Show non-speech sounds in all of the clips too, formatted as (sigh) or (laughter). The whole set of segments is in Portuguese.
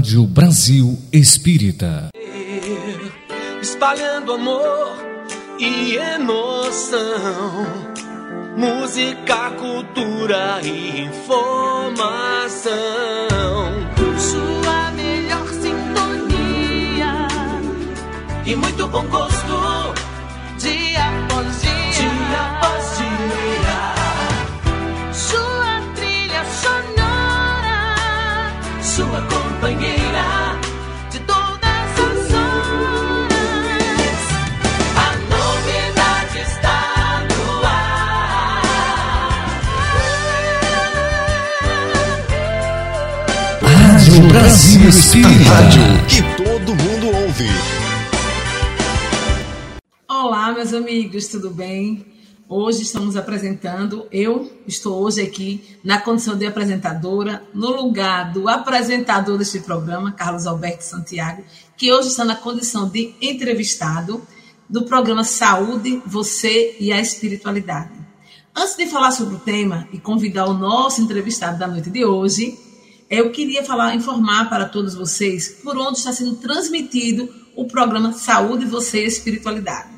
Rádio Brasil Espírita. Espalhando amor e emoção. Música, cultura e informação. Sua melhor sintonia. E muito bom gosto. Rádio Brasil Espírita. Rádio que todo mundo ouve. Olá, meus amigos, tudo bem? Hoje estamos apresentando, eu estou hoje aqui na condição de apresentadora, no lugar do apresentador deste programa, Carlos Alberto Santiago, que hoje está na condição de entrevistado do programa Saúde, Você e a Espiritualidade. Antes de falar sobre o tema e convidar o nosso entrevistado da noite de hoje, eu queria falar, informar para todos vocês por onde está sendo transmitido o programa Saúde, Você e Espiritualidade.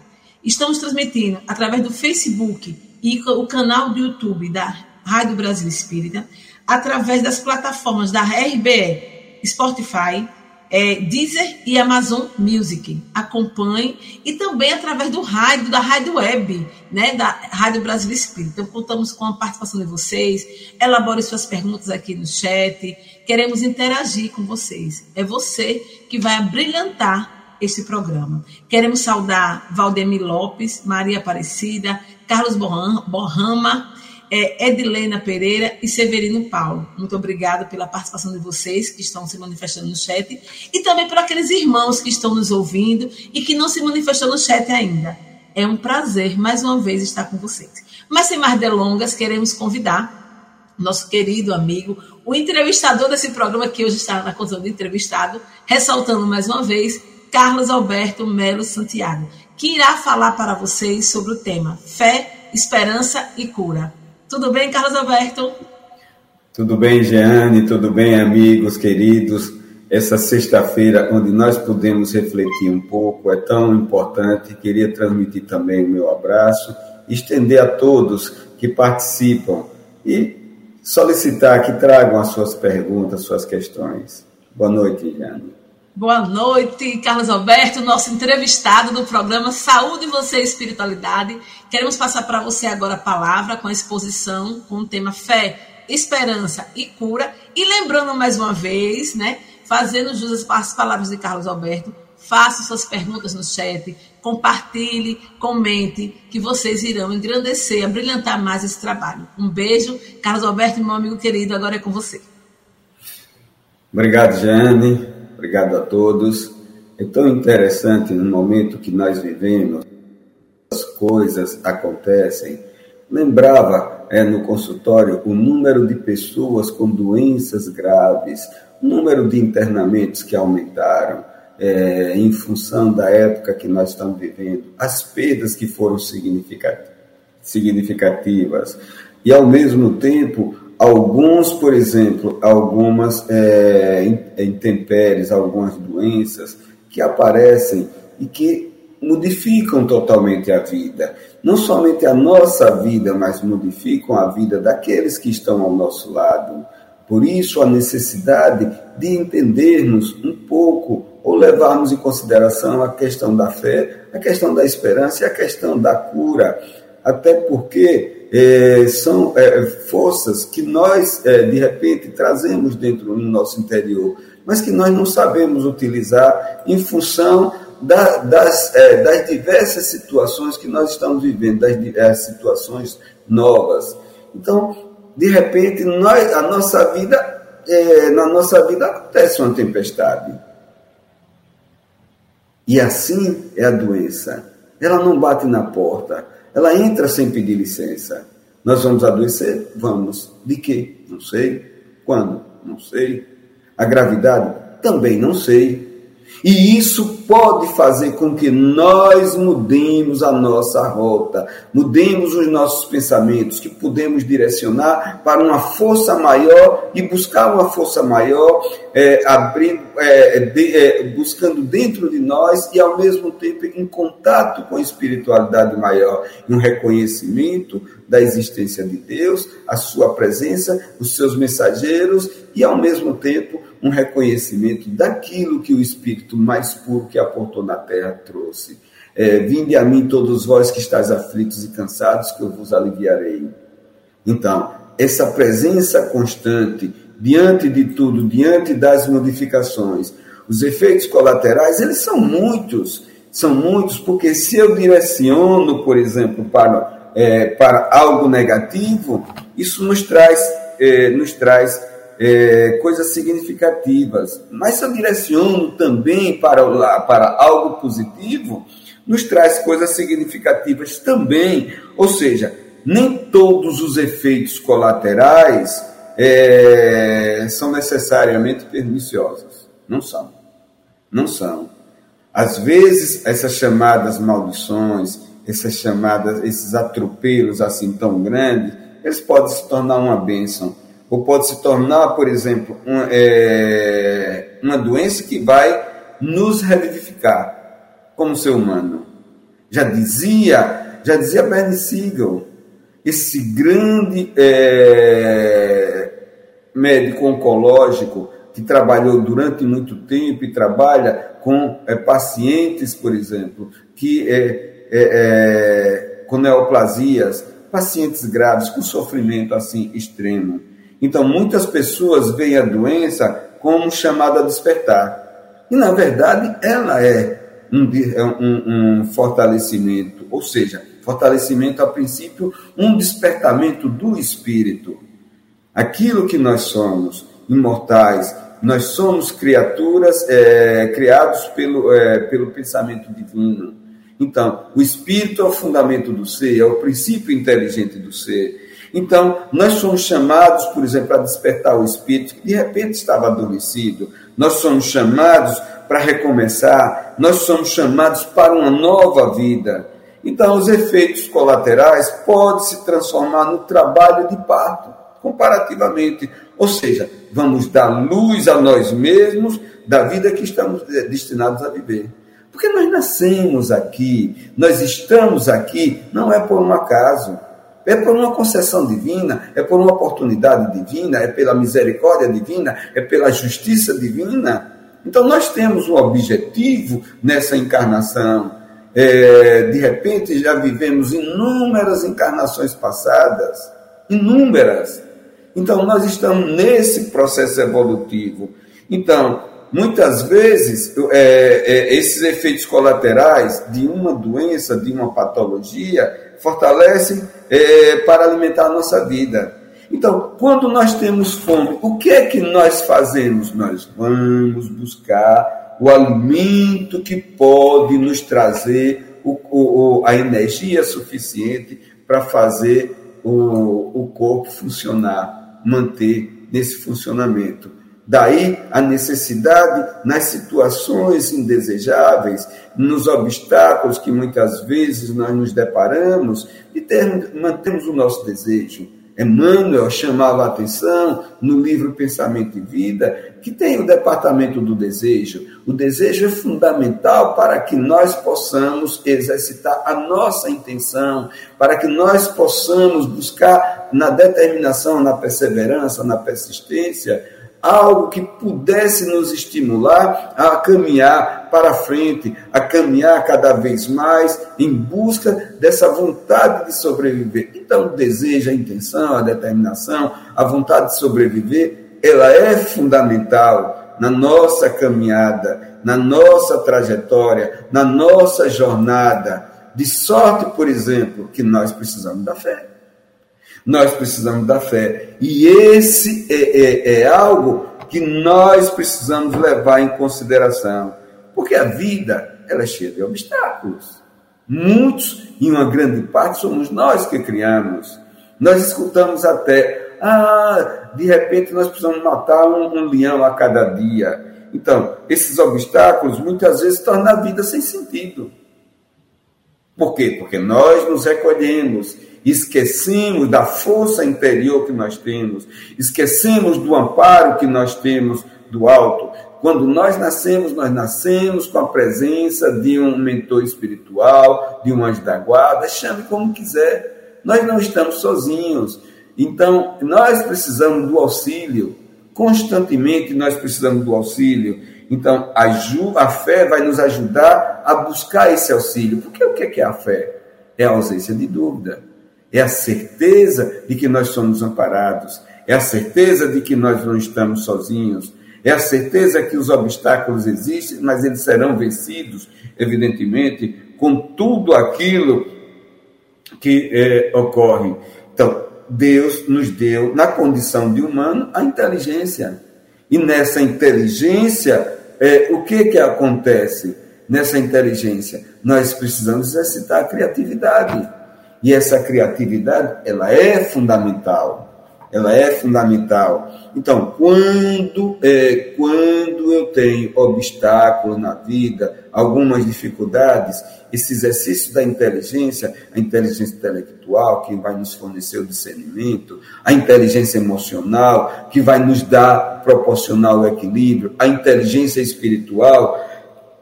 Estamos transmitindo através do Facebook e o canal do YouTube da Rádio Brasil Espírita, através das plataformas da RBE, Spotify, é, Deezer e Amazon Music. Acompanhe e também através do rádio, da rádio web, né, da Rádio Brasil Espírita. Então, contamos com a participação de vocês. Elabore suas perguntas aqui no chat. Queremos interagir com vocês. É você que vai abrilhantar este programa. Queremos saudar Valdemir Lopes, Maria Aparecida, Carlos Borrama, é, Edilena Pereira e Severino Paulo. Muito obrigada pela participação de vocês que estão se manifestando no chat e também por aqueles irmãos que estão nos ouvindo e que não se manifestou no chat ainda. É um prazer, mais uma vez, estar com vocês. Mas sem mais delongas, queremos convidar nosso querido amigo, o entrevistador desse programa, que hoje está na condição de entrevistado, ressaltando mais uma vez, Carlos Alberto Melo Santiago, que irá falar para vocês sobre o tema fé, esperança e cura. Tudo bem, Carlos Alberto? Tudo bem, Jeane, tudo bem, amigos queridos. Essa sexta-feira, onde nós podemos refletir um pouco, é tão importante. Queria transmitir também o meu abraço, estender a todos que participam e solicitar que tragam as suas perguntas, suas questões. Boa noite, Jeane. Boa noite, Carlos Alberto, nosso entrevistado do programa Saúde Você e Espiritualidade. Queremos passar para você agora a palavra com a exposição com o tema Fé, Esperança e Cura. E lembrando mais uma vez, né, fazendo jus às palavras de Carlos Alberto, faça suas perguntas no chat, compartilhe, comente, que vocês irão engrandecer, abrilhantar mais esse trabalho. Um beijo, Carlos Alberto, meu amigo querido, agora é com você. Obrigado, Jane. Obrigado a todos. É tão interessante no momento que nós vivemos, as coisas acontecem. Lembrava é, no consultório o número de pessoas com doenças graves, o número de internamentos que aumentaram é, em função da época que nós estamos vivendo, as perdas que foram significativas e, ao mesmo tempo, Alguns, por exemplo, algumas é, intempéries, algumas doenças que aparecem e que modificam totalmente a vida. Não somente a nossa vida, mas modificam a vida daqueles que estão ao nosso lado. Por isso, a necessidade de entendermos um pouco ou levarmos em consideração a questão da fé, a questão da esperança e a questão da cura. Até porque é, são é, forças que nós, é, de repente, trazemos dentro do nosso interior, mas que nós não sabemos utilizar em função da, das, é, das diversas situações que nós estamos vivendo, das, das situações novas. Então, de repente, nós, a nossa vida, é, na nossa vida acontece uma tempestade. E assim é a doença. Ela não bate na porta ela entra sem pedir licença. Nós vamos adoecer? Vamos. De quê? Não sei. Quando? Não sei. A gravidade? Também não sei. E isso pode fazer com que nós mudemos a nossa rota, mudemos os nossos pensamentos, que podemos direcionar para uma força maior e buscar uma força maior, é, abrindo, é, de, é, buscando dentro de nós e ao mesmo tempo em contato com a espiritualidade maior, um reconhecimento da existência de Deus, a sua presença, os seus mensageiros e ao mesmo tempo um reconhecimento daquilo que o Espírito mais puro que aportou na terra trouxe. É, Vinde a mim todos vós que estáis aflitos e cansados, que eu vos aliviarei. Então, essa presença constante, diante de tudo, diante das modificações, os efeitos colaterais, eles são muitos, são muitos, porque se eu direciono, por exemplo, para, é, para algo negativo, isso nos traz, é, nos traz é, coisas significativas, mas se eu direciono também para, para algo positivo, nos traz coisas significativas também. Ou seja, nem todos os efeitos colaterais é, são necessariamente perniciosos. Não são. Não são. Às vezes, essas chamadas maldições, essas chamadas, esses atropelos assim tão grandes, eles podem se tornar uma bênção ou pode se tornar, por exemplo, um, é, uma doença que vai nos revivificar como ser humano. Já dizia, já dizia Bernie Siegel, esse grande é, médico oncológico que trabalhou durante muito tempo e trabalha com é, pacientes, por exemplo, que é, é, é com neoplasias, pacientes graves com sofrimento assim extremo. Então, muitas pessoas veem a doença como chamada a despertar. E, na verdade, ela é um, é um, um fortalecimento, ou seja, fortalecimento, a princípio, um despertamento do espírito. Aquilo que nós somos, imortais, nós somos criaturas é, criados pelo, é, pelo pensamento divino. Então, o espírito é o fundamento do ser, é o princípio inteligente do ser. Então, nós somos chamados, por exemplo, a despertar o espírito que de repente estava adormecido. Nós somos chamados para recomeçar, nós somos chamados para uma nova vida. Então, os efeitos colaterais podem se transformar no trabalho de parto, comparativamente. Ou seja, vamos dar luz a nós mesmos da vida que estamos destinados a viver. Porque nós nascemos aqui, nós estamos aqui, não é por um acaso. É por uma concessão divina, é por uma oportunidade divina, é pela misericórdia divina, é pela justiça divina. Então nós temos um objetivo nessa encarnação. É, de repente já vivemos inúmeras encarnações passadas, inúmeras. Então nós estamos nesse processo evolutivo. Então, muitas vezes, é, é, esses efeitos colaterais de uma doença, de uma patologia, fortalecem é, para alimentar a nossa vida. Então, quando nós temos fome, o que é que nós fazemos? Nós vamos buscar o alimento que pode nos trazer o, o, a energia suficiente para fazer o, o corpo funcionar, manter nesse funcionamento. Daí a necessidade nas situações indesejáveis, nos obstáculos que muitas vezes nós nos deparamos, de ter, mantermos o nosso desejo. Emmanuel chamava a atenção no livro Pensamento e Vida, que tem o departamento do desejo. O desejo é fundamental para que nós possamos exercitar a nossa intenção, para que nós possamos buscar na determinação, na perseverança, na persistência, algo que pudesse nos estimular a caminhar para frente, a caminhar cada vez mais em busca dessa vontade de sobreviver. Então, o desejo, a intenção, a determinação, a vontade de sobreviver, ela é fundamental na nossa caminhada, na nossa trajetória, na nossa jornada. De sorte, por exemplo, que nós precisamos da fé. Nós precisamos da fé. E esse é, é, é algo que nós precisamos levar em consideração. Porque a vida ela é cheia de obstáculos. Muitos, em uma grande parte, somos nós que criamos. Nós escutamos até, ah, de repente nós precisamos matar um, um leão a cada dia. Então, esses obstáculos muitas vezes tornam a vida sem sentido. Por quê? Porque nós nos recolhemos, esquecemos da força interior que nós temos, esquecemos do amparo que nós temos do alto. Quando nós nascemos, nós nascemos com a presença de um mentor espiritual, de um anjo da guarda, chame como quiser. Nós não estamos sozinhos. Então, nós precisamos do auxílio. Constantemente nós precisamos do auxílio. Então, a, a fé vai nos ajudar a buscar esse auxílio. Porque o que é a fé? É a ausência de dúvida. É a certeza de que nós somos amparados. É a certeza de que nós não estamos sozinhos é a certeza que os obstáculos existem, mas eles serão vencidos, evidentemente, com tudo aquilo que é, ocorre. Então, Deus nos deu, na condição de humano, a inteligência. E nessa inteligência, é, o que, que acontece nessa inteligência? Nós precisamos exercitar a criatividade. E essa criatividade, ela é fundamental ela é fundamental. Então, quando, é, quando eu tenho obstáculos na vida, algumas dificuldades, esse exercício da inteligência, a inteligência intelectual, que vai nos fornecer o discernimento, a inteligência emocional, que vai nos dar, proporcionar o equilíbrio, a inteligência espiritual,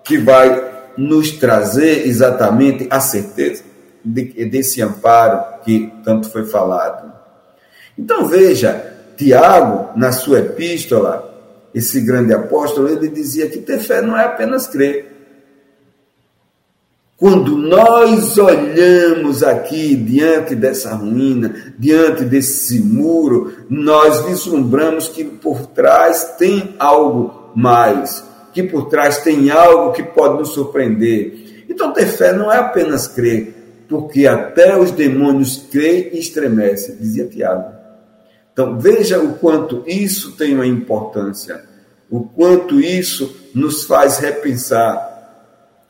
que vai nos trazer exatamente a certeza de, desse amparo que tanto foi falado. Então veja, Tiago, na sua epístola, esse grande apóstolo, ele dizia que ter fé não é apenas crer. Quando nós olhamos aqui diante dessa ruína, diante desse muro, nós vislumbramos que por trás tem algo mais, que por trás tem algo que pode nos surpreender. Então, ter fé não é apenas crer, porque até os demônios creem e estremecem, dizia Tiago. Então, veja o quanto isso tem uma importância, o quanto isso nos faz repensar,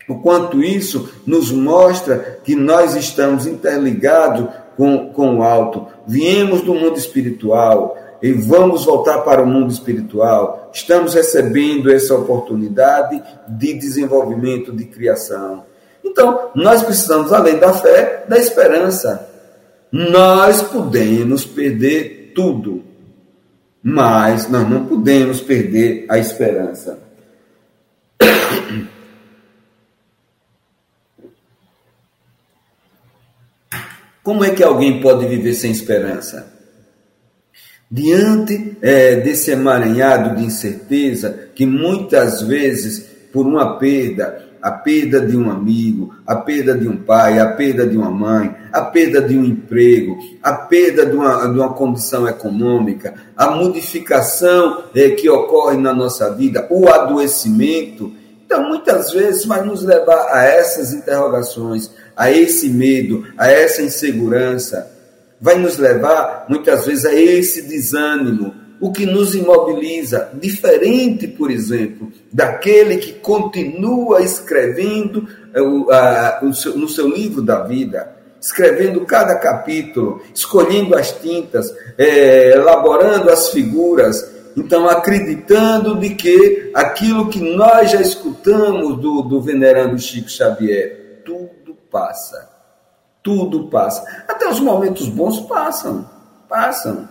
o quanto isso nos mostra que nós estamos interligados com, com o alto. Viemos do mundo espiritual e vamos voltar para o mundo espiritual. Estamos recebendo essa oportunidade de desenvolvimento, de criação. Então, nós precisamos, além da fé, da esperança. Nós podemos perder tudo, mas nós não podemos perder a esperança. (coughs) Como é que alguém pode viver sem esperança? Diante é, desse emaranhado de incerteza, que muitas vezes, por uma perda, a perda de um amigo, a perda de um pai, a perda de uma mãe, a perda de um emprego, a perda de uma, de uma condição econômica, a modificação é, que ocorre na nossa vida, o adoecimento. Então, muitas vezes vai nos levar a essas interrogações, a esse medo, a essa insegurança. Vai nos levar, muitas vezes, a esse desânimo, o que nos imobiliza, diferente, por exemplo, daquele que continua escrevendo seu, no seu livro da vida, escrevendo cada capítulo, escolhendo as tintas, é, elaborando as figuras, então acreditando de que aquilo que nós já escutamos do, do venerando Chico Xavier, tudo passa, tudo passa, até os momentos bons passam, passam.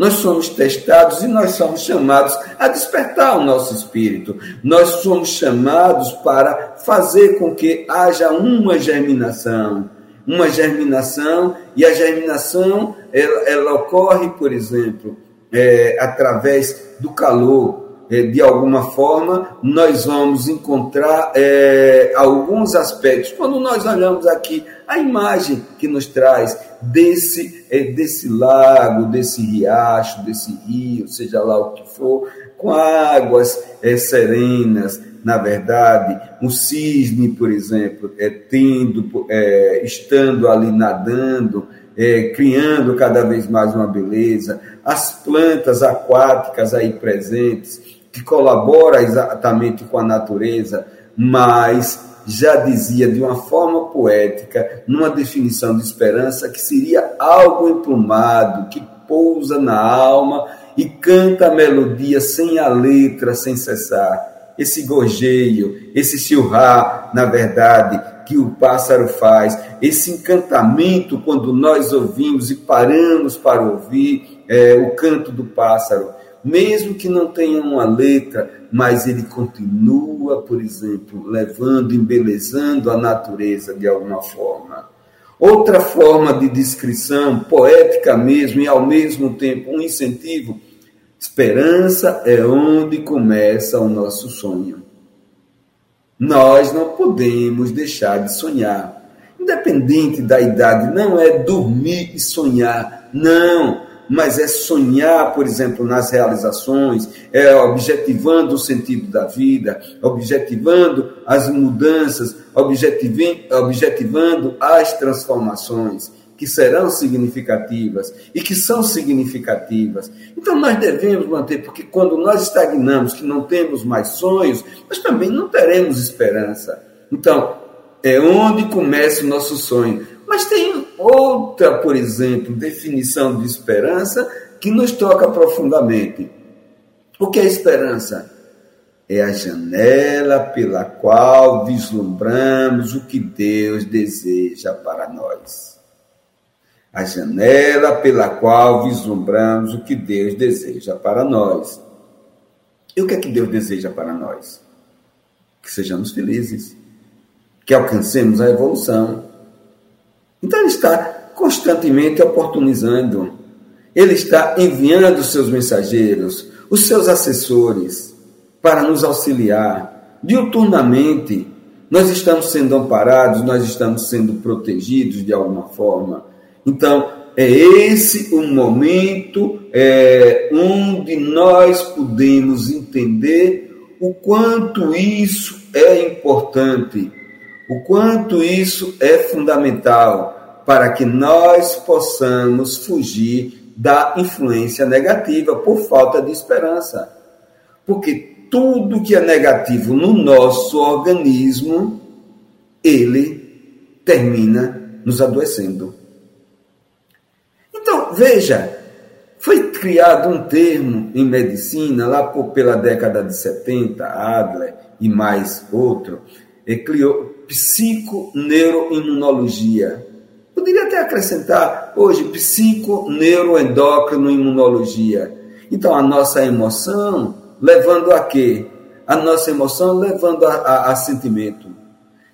Nós somos testados e nós somos chamados a despertar o nosso espírito. Nós somos chamados para fazer com que haja uma germinação. Uma germinação, e a germinação ela, ela ocorre, por exemplo, é, através do calor, é, de alguma forma, nós vamos encontrar é, alguns aspectos. Quando nós olhamos aqui a imagem que nos traz desse, é, desse lago, desse riacho, desse rio, seja lá o que for, com águas é, serenas, na verdade, um cisne, por exemplo, é, tendo, é, estando ali nadando, é, criando cada vez mais uma beleza, as plantas aquáticas aí presentes, que colabora exatamente com a natureza, mas já dizia de uma forma poética, numa definição de esperança, que seria algo emplumado, que pousa na alma e canta a melodia sem a letra, sem cessar. esse gorjeio, esse churrar, na verdade, que o pássaro faz, esse encantamento quando nós ouvimos e paramos para ouvir é, o canto do pássaro, mesmo que não tenha uma letra, mas ele continua, por exemplo, levando, embelezando a natureza de alguma forma. Outra forma de descrição, poética mesmo, e ao mesmo tempo um incentivo, esperança é onde começa o nosso sonho. Nós não podemos deixar de sonhar. Independente da idade, não é dormir e sonhar, não mas é sonhar, por exemplo, nas realizações, é objetivando o sentido da vida, objetivando as mudanças, objetivando as transformações que serão significativas e que são significativas. Então nós devemos manter, porque quando nós estagnamos, que não temos mais sonhos, nós também não teremos esperança. Então, é onde começa o nosso sonho. Mas tem outra, por exemplo, definição de esperança que nos toca profundamente. O que é esperança? É a janela pela qual vislumbramos o que Deus deseja para nós. A janela pela qual vislumbramos o que Deus deseja para nós. E o que é que Deus deseja para nós? Que sejamos felizes, que alcancemos a evolução, então ele está constantemente oportunizando. Ele está enviando seus mensageiros, os seus assessores, para nos auxiliar. Diuturnamente, nós estamos sendo amparados, nós estamos sendo protegidos de alguma forma. Então, é esse o momento é, onde nós podemos entender o quanto isso é importante o quanto isso é fundamental para que nós possamos fugir da influência negativa por falta de esperança. Porque tudo que é negativo no nosso organismo, ele termina nos adoecendo. Então, veja, foi criado um termo em medicina, lá por, pela década de 70, Adler e mais outro, e criou, psiconeuroimunologia. Poderia até acrescentar hoje psiconeuroendócrino-imunologia. Então, a nossa emoção levando a quê? A nossa emoção levando a, a, a sentimento.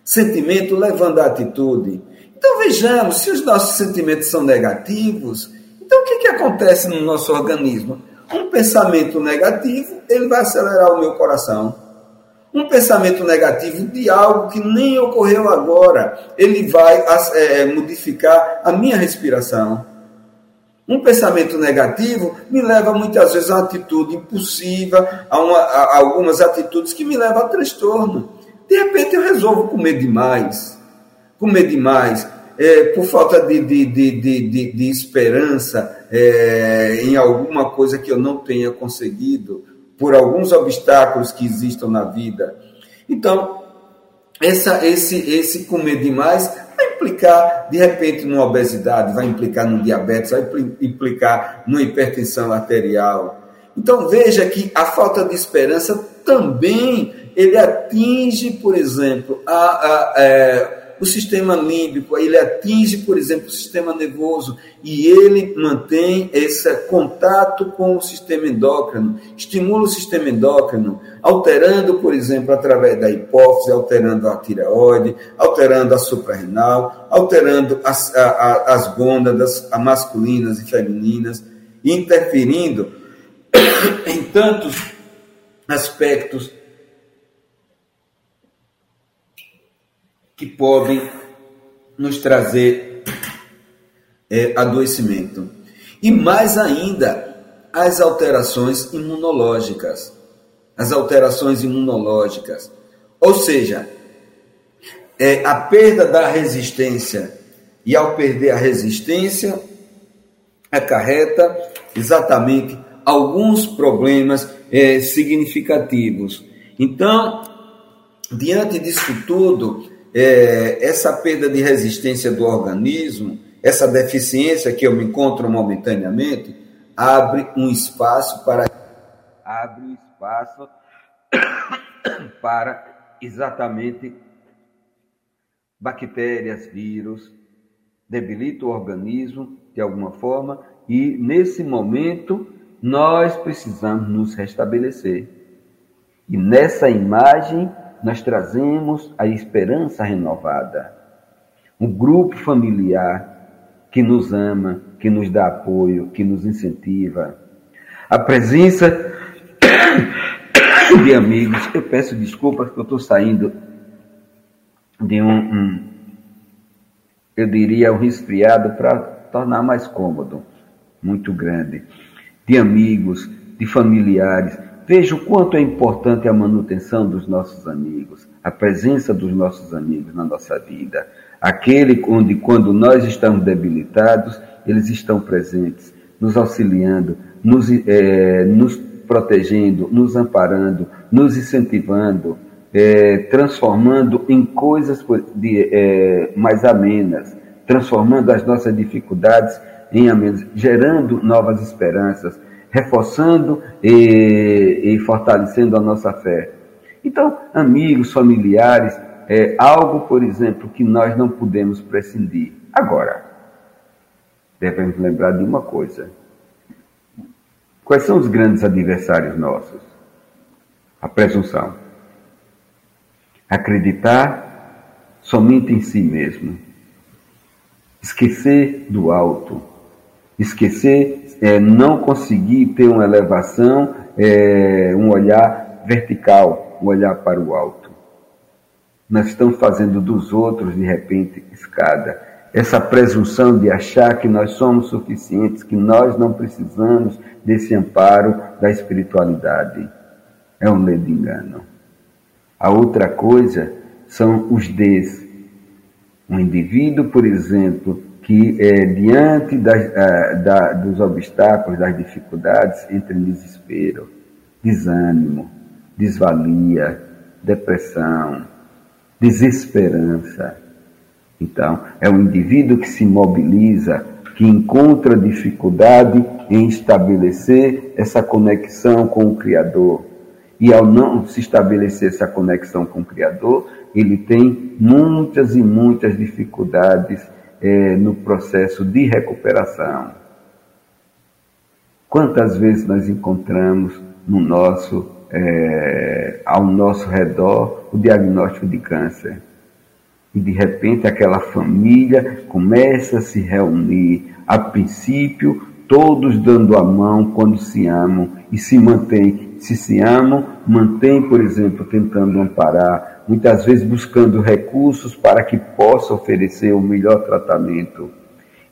Sentimento levando a atitude. Então, vejamos, se os nossos sentimentos são negativos, então o que, que acontece no nosso organismo? Um pensamento negativo, ele vai acelerar o meu coração um pensamento negativo de algo que nem ocorreu agora, ele vai é, modificar a minha respiração. Um pensamento negativo me leva muitas vezes a uma atitude impulsiva, a, uma, a algumas atitudes que me levam a transtorno. De repente eu resolvo comer demais, comer demais, é, por falta de, de, de, de, de esperança é, em alguma coisa que eu não tenha conseguido, por alguns obstáculos que existam na vida. Então, essa, esse, esse comer demais vai implicar, de repente, numa obesidade, vai implicar no diabetes, vai implicar numa hipertensão arterial. Então, veja que a falta de esperança também ele atinge, por exemplo, a, a, a é, o sistema límbico, ele atinge, por exemplo, o sistema nervoso e ele mantém esse contato com o sistema endócrino, estimula o sistema endócrino, alterando, por exemplo, através da hipófise, alterando a tireoide, alterando a suprarrenal, alterando as, a, as gônadas a masculinas e femininas, interferindo (coughs) em tantos aspectos que podem nos trazer é, adoecimento. E mais ainda, as alterações imunológicas. As alterações imunológicas. Ou seja, é, a perda da resistência. E ao perder a resistência, acarreta exatamente alguns problemas é, significativos. Então, diante disso tudo, é, essa perda de resistência do organismo, essa deficiência que eu me encontro momentaneamente, abre um espaço para abre um espaço (coughs) para exatamente bactérias, vírus, debilita o organismo de alguma forma e nesse momento nós precisamos nos restabelecer. E nessa imagem nós trazemos a esperança renovada. Um grupo familiar que nos ama, que nos dá apoio, que nos incentiva. A presença (coughs) de amigos. Eu peço desculpas que eu estou saindo de um, um, eu diria, um resfriado para tornar mais cômodo, muito grande. De amigos, de familiares. Veja o quanto é importante a manutenção dos nossos amigos, a presença dos nossos amigos na nossa vida. Aquele onde, quando nós estamos debilitados, eles estão presentes, nos auxiliando, nos, é, nos protegendo, nos amparando, nos incentivando, é, transformando em coisas de, é, mais amenas, transformando as nossas dificuldades em amenas, gerando novas esperanças, reforçando e, e fortalecendo a nossa fé. Então, amigos, familiares, é algo, por exemplo, que nós não podemos prescindir. Agora, devemos lembrar de uma coisa: Quais são os grandes adversários nossos? A presunção. Acreditar somente em si mesmo. Esquecer do alto. Esquecer, é, não conseguir ter uma elevação, é, um olhar vertical, um olhar para o alto. Nós estamos fazendo dos outros, de repente, escada essa presunção de achar que nós somos suficientes, que nós não precisamos desse amparo da espiritualidade. É um ledo engano. A outra coisa são os des. Um indivíduo, por exemplo, que é, diante das, uh, da, dos obstáculos, das dificuldades, entra em desespero, desânimo, desvalia, depressão, desesperança então, é um indivíduo que se mobiliza, que encontra dificuldade em estabelecer essa conexão com o Criador. E ao não se estabelecer essa conexão com o Criador, ele tem muitas e muitas dificuldades é, no processo de recuperação. Quantas vezes nós encontramos no nosso, é, ao nosso redor o diagnóstico de câncer? e de repente aquela família começa a se reunir. A princípio, todos dando a mão quando se amam e se mantém. Se se amam, mantém, por exemplo, tentando amparar, muitas vezes buscando recursos para que possa oferecer o melhor tratamento.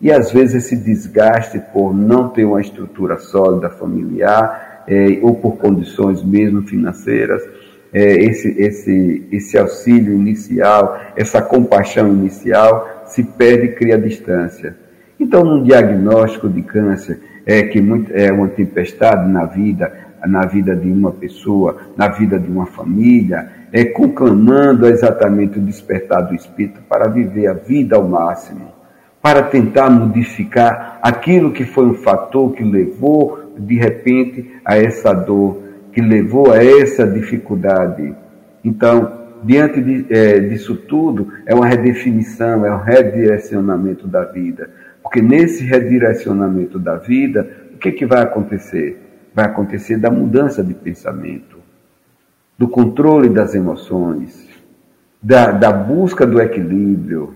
E às vezes esse desgaste por não ter uma estrutura sólida familiar, é, ou por condições mesmo financeiras, é, esse, esse, esse auxílio inicial, essa compaixão inicial, se perde e cria distância. Então, num diagnóstico de câncer, é que muito, é uma tempestade na vida, na vida de uma pessoa, na vida de uma família, é conclamando exatamente o despertar do espírito para viver a vida ao máximo, para tentar modificar aquilo que foi um fator que levou de repente a essa dor, que levou a essa dificuldade. Então, diante de, é, disso tudo, é uma redefinição, é um redirecionamento da vida. Porque nesse redirecionamento da vida, o que, que vai acontecer? Vai acontecer da mudança de pensamento, do controle das emoções, da, da busca do equilíbrio,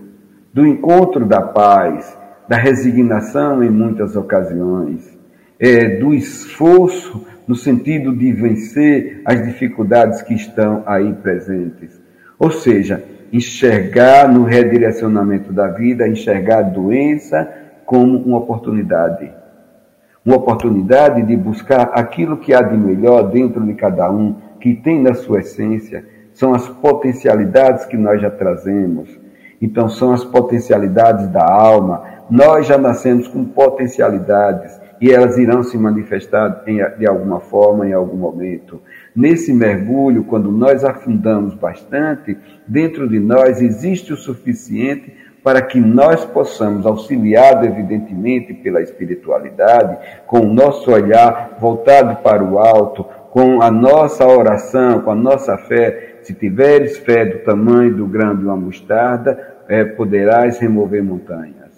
do encontro da paz, da resignação em muitas ocasiões, é, do esforço no sentido de vencer as dificuldades que estão aí presentes. Ou seja, enxergar no redirecionamento da vida, enxergar a doença como uma oportunidade. Uma oportunidade de buscar aquilo que há de melhor dentro de cada um, que tem na sua essência, são as potencialidades que nós já trazemos. Então, são as potencialidades da alma. Nós já nascemos com potencialidades e elas irão se manifestar em, de alguma forma, em algum momento. Nesse mergulho, quando nós afundamos bastante, dentro de nós existe o suficiente para que nós possamos, auxiliado evidentemente pela espiritualidade, com o nosso olhar voltado para o alto, com a nossa oração, com a nossa fé, se tiveres fé do tamanho do grão de uma mostarda, é, poderás remover montanhas.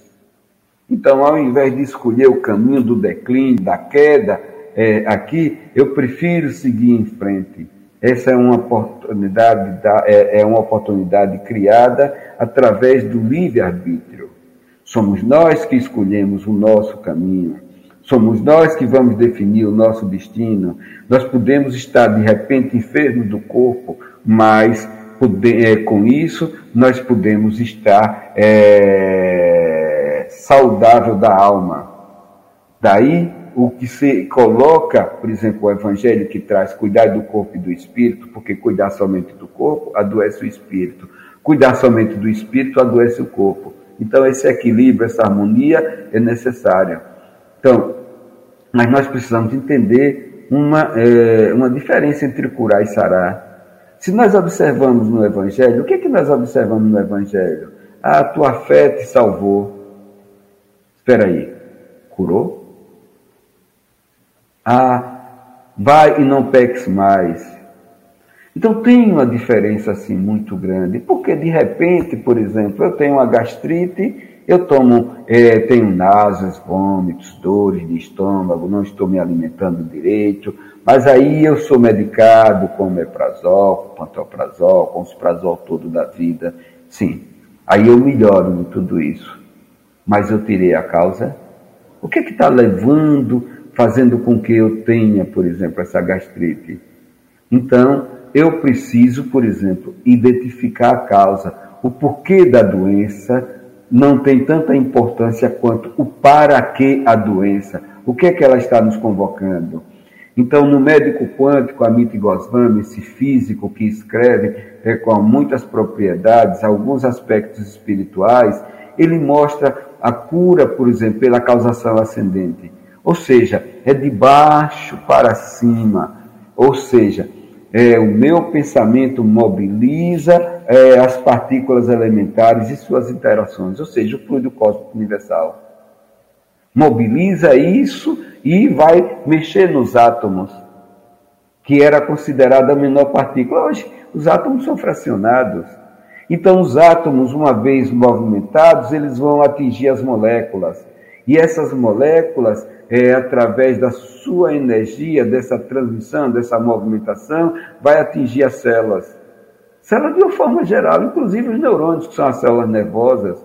Então, ao invés de escolher o caminho do declínio, da queda, é, aqui, eu prefiro seguir em frente. Essa é uma oportunidade, da, é, é uma oportunidade criada através do livre-arbítrio. Somos nós que escolhemos o nosso caminho. Somos nós que vamos definir o nosso destino. Nós podemos estar de repente enfermos do corpo, mas é, com isso nós podemos estar é, saudável da alma. Daí o que se coloca, por exemplo, o evangelho que traz cuidar do corpo e do espírito, porque cuidar somente do corpo adoece o espírito, cuidar somente do espírito adoece o corpo. Então esse equilíbrio, essa harmonia é necessária. Então, mas nós precisamos entender uma, é, uma diferença entre curar e sarar. Se nós observamos no Evangelho, o que, é que nós observamos no Evangelho? Ah, tua fé te salvou. Espera aí, curou? Ah, vai e não peques mais. Então tem uma diferença assim muito grande, porque de repente, por exemplo, eu tenho uma gastrite eu tomo, é, tenho náuseas, vômitos, dores de estômago, não estou me alimentando direito, mas aí eu sou medicado com meprazol, com pantoprazol, com os prazol todo da vida. Sim, aí eu melhoro de tudo isso. Mas eu tirei a causa. O que é que está levando, fazendo com que eu tenha, por exemplo, essa gastrite? Então, eu preciso, por exemplo, identificar a causa, o porquê da doença, não tem tanta importância quanto o para que a doença, o que é que ela está nos convocando. Então, no médico quântico, Amit Goswami, esse físico que escreve é, com muitas propriedades, alguns aspectos espirituais, ele mostra a cura, por exemplo, pela causação ascendente. Ou seja, é de baixo para cima. Ou seja, é, o meu pensamento mobiliza é, as partículas elementares e suas interações, ou seja, o fluido cósmico universal. Mobiliza isso e vai mexer nos átomos, que era considerada a menor partícula. Hoje, os átomos são fracionados. Então, os átomos, uma vez movimentados, eles vão atingir as moléculas. E essas moléculas é, através da sua energia, dessa transmissão, dessa movimentação, vai atingir as células. Células de uma forma geral, inclusive os neurônios, que são as células nervosas.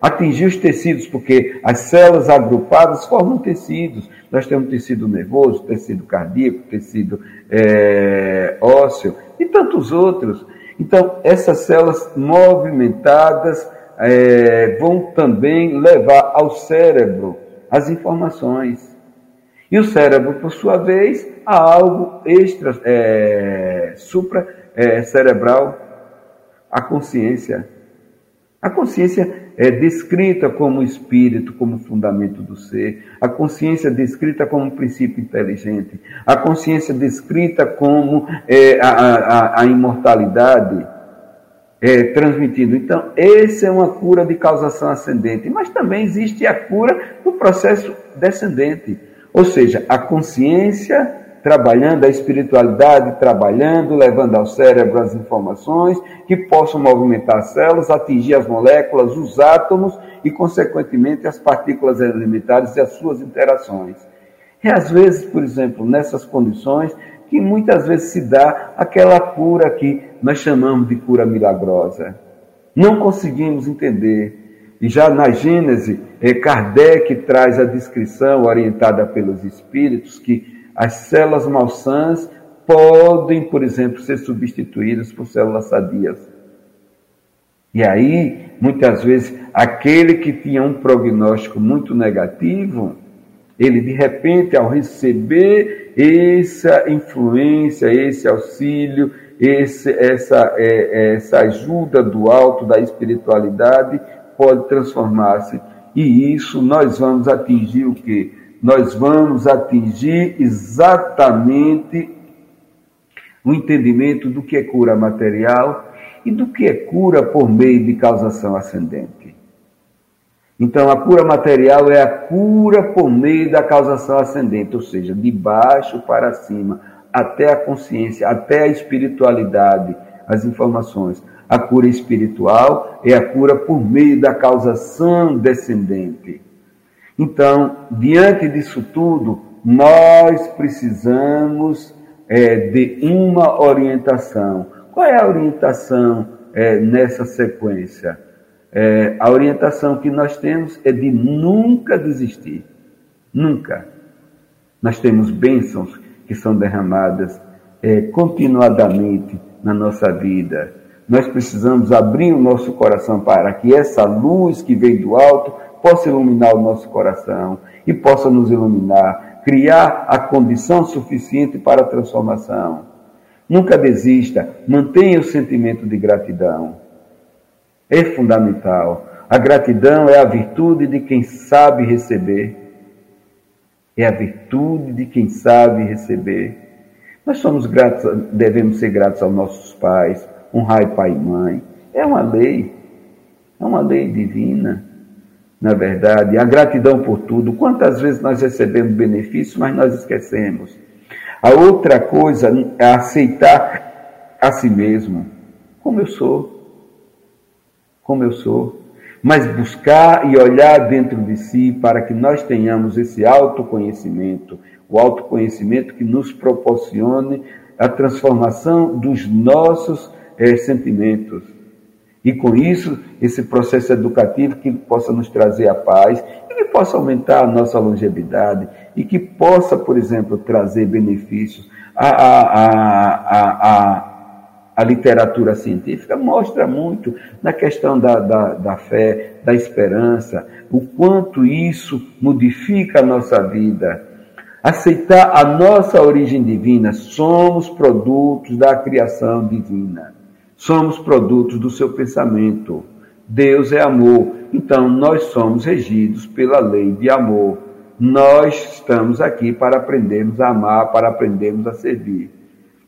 Atingir os tecidos, porque as células agrupadas formam tecidos. Nós temos tecido nervoso, tecido cardíaco, tecido é, ósseo e tantos outros. Então, essas células movimentadas é, vão também levar ao cérebro as informações. E o cérebro, por sua vez, há algo extra, é, supra é, cerebral, a consciência. A consciência é descrita como espírito, como fundamento do ser. A consciência é descrita como princípio inteligente. A consciência é descrita como é, a, a, a, imortalidade é, transmitindo. Então, essa é uma cura de causação ascendente. Mas também existe a cura do processo descendente. Ou seja, a consciência trabalhando, a espiritualidade trabalhando, levando ao cérebro as informações que possam movimentar as células, atingir as moléculas, os átomos e, consequentemente, as partículas elementares e as suas interações. E às vezes, por exemplo, nessas condições, que muitas vezes se dá aquela cura que nós chamamos de cura milagrosa. Não conseguimos entender e já na Gênese, eh, Kardec traz a descrição orientada pelos espíritos que as células malsãs podem, por exemplo, ser substituídas por células sadias. E aí, muitas vezes, aquele que tinha um prognóstico muito negativo, ele de repente, ao receber essa influência, esse auxílio, esse, essa, é, essa ajuda do alto, da espiritualidade, pode transformar-se. E isso nós vamos atingir o que? Nós vamos atingir exatamente o entendimento do que é cura material e do que é cura por meio de causação ascendente. Então, a cura material é a cura por meio da causação ascendente, ou seja, de baixo para cima, até a consciência, até a espiritualidade, as informações. A cura espiritual é a cura por meio da causação descendente. Então, diante disso tudo, nós precisamos é, de uma orientação. Qual é a orientação é, nessa sequência? É, a orientação que nós temos é de nunca desistir. Nunca. Nós temos bênçãos que são derramadas é, continuadamente na nossa vida. Nós precisamos abrir o nosso coração para que essa luz que vem do alto possa iluminar o nosso coração e possa nos iluminar, criar a condição suficiente para a transformação. Nunca desista, mantenha o sentimento de gratidão. É fundamental. A gratidão é a virtude de quem sabe receber. É a virtude de quem sabe receber. Nós somos gratos, devemos ser gratos aos nossos pais, honrar pai e mãe. É uma lei, é uma lei divina, na verdade. A gratidão por tudo. Quantas vezes nós recebemos benefícios, mas nós esquecemos. A outra coisa é aceitar a si mesmo, como eu sou. Como eu sou. Mas buscar e olhar dentro de si para que nós tenhamos esse autoconhecimento, o autoconhecimento que nos proporcione a transformação dos nossos é, sentimentos. E com isso, esse processo educativo que possa nos trazer a paz e que possa aumentar a nossa longevidade e que possa, por exemplo, trazer benefícios. A, a, a, a, a literatura científica mostra muito na questão da, da, da fé, da esperança, o quanto isso modifica a nossa vida. Aceitar a nossa origem divina, somos produtos da criação divina. Somos produtos do seu pensamento. Deus é amor, então nós somos regidos pela lei de amor. Nós estamos aqui para aprendermos a amar, para aprendermos a servir.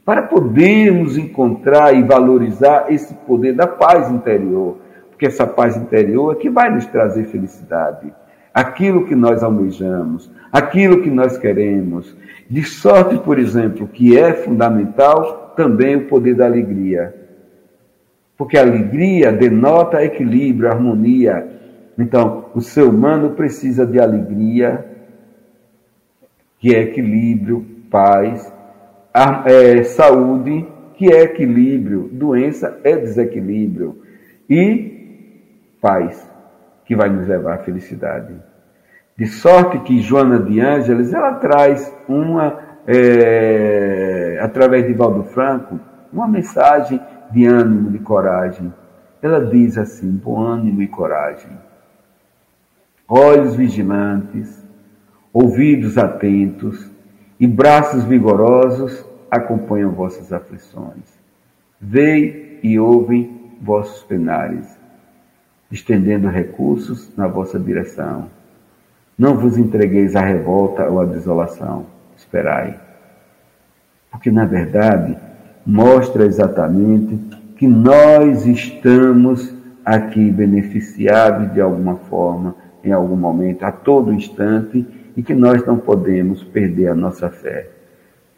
Para podermos encontrar e valorizar esse poder da paz interior, porque essa paz interior é que vai nos trazer felicidade. Aquilo que nós almejamos, aquilo que nós queremos. De sorte, por exemplo, que é fundamental também o poder da alegria porque a alegria denota equilíbrio, harmonia. Então, o ser humano precisa de alegria, que é equilíbrio, paz, é, saúde, que é equilíbrio, doença é desequilíbrio, e paz, que vai nos levar à felicidade. De sorte que Joana de Ângeles, ela traz uma, é, através de Valdo Franco, uma mensagem de ânimo, de coragem. Ela diz assim: bom ânimo e coragem. Olhos vigilantes, ouvidos atentos e braços vigorosos acompanham vossas aflições. Vei e ouvem vossos penares, estendendo recursos na vossa direção. Não vos entregueis à revolta ou à desolação. Esperai. Porque, na verdade, mostra exatamente que nós estamos aqui beneficiados de alguma forma, em algum momento, a todo instante, e que nós não podemos perder a nossa fé.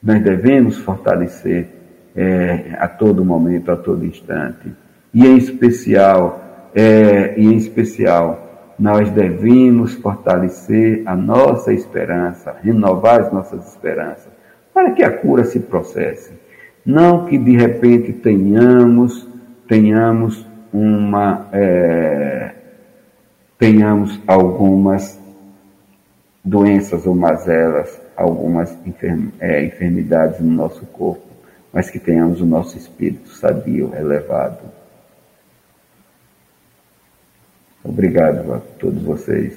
Nós devemos fortalecer é, a todo momento, a todo instante. E em especial, é, e em especial, nós devemos fortalecer a nossa esperança, renovar as nossas esperanças, para que a cura se processe não que de repente tenhamos, tenhamos uma, é, tenhamos algumas doenças ou mazelas, algumas é, enfermidades no nosso corpo, mas que tenhamos o nosso espírito sadio, elevado. Obrigado a todos vocês.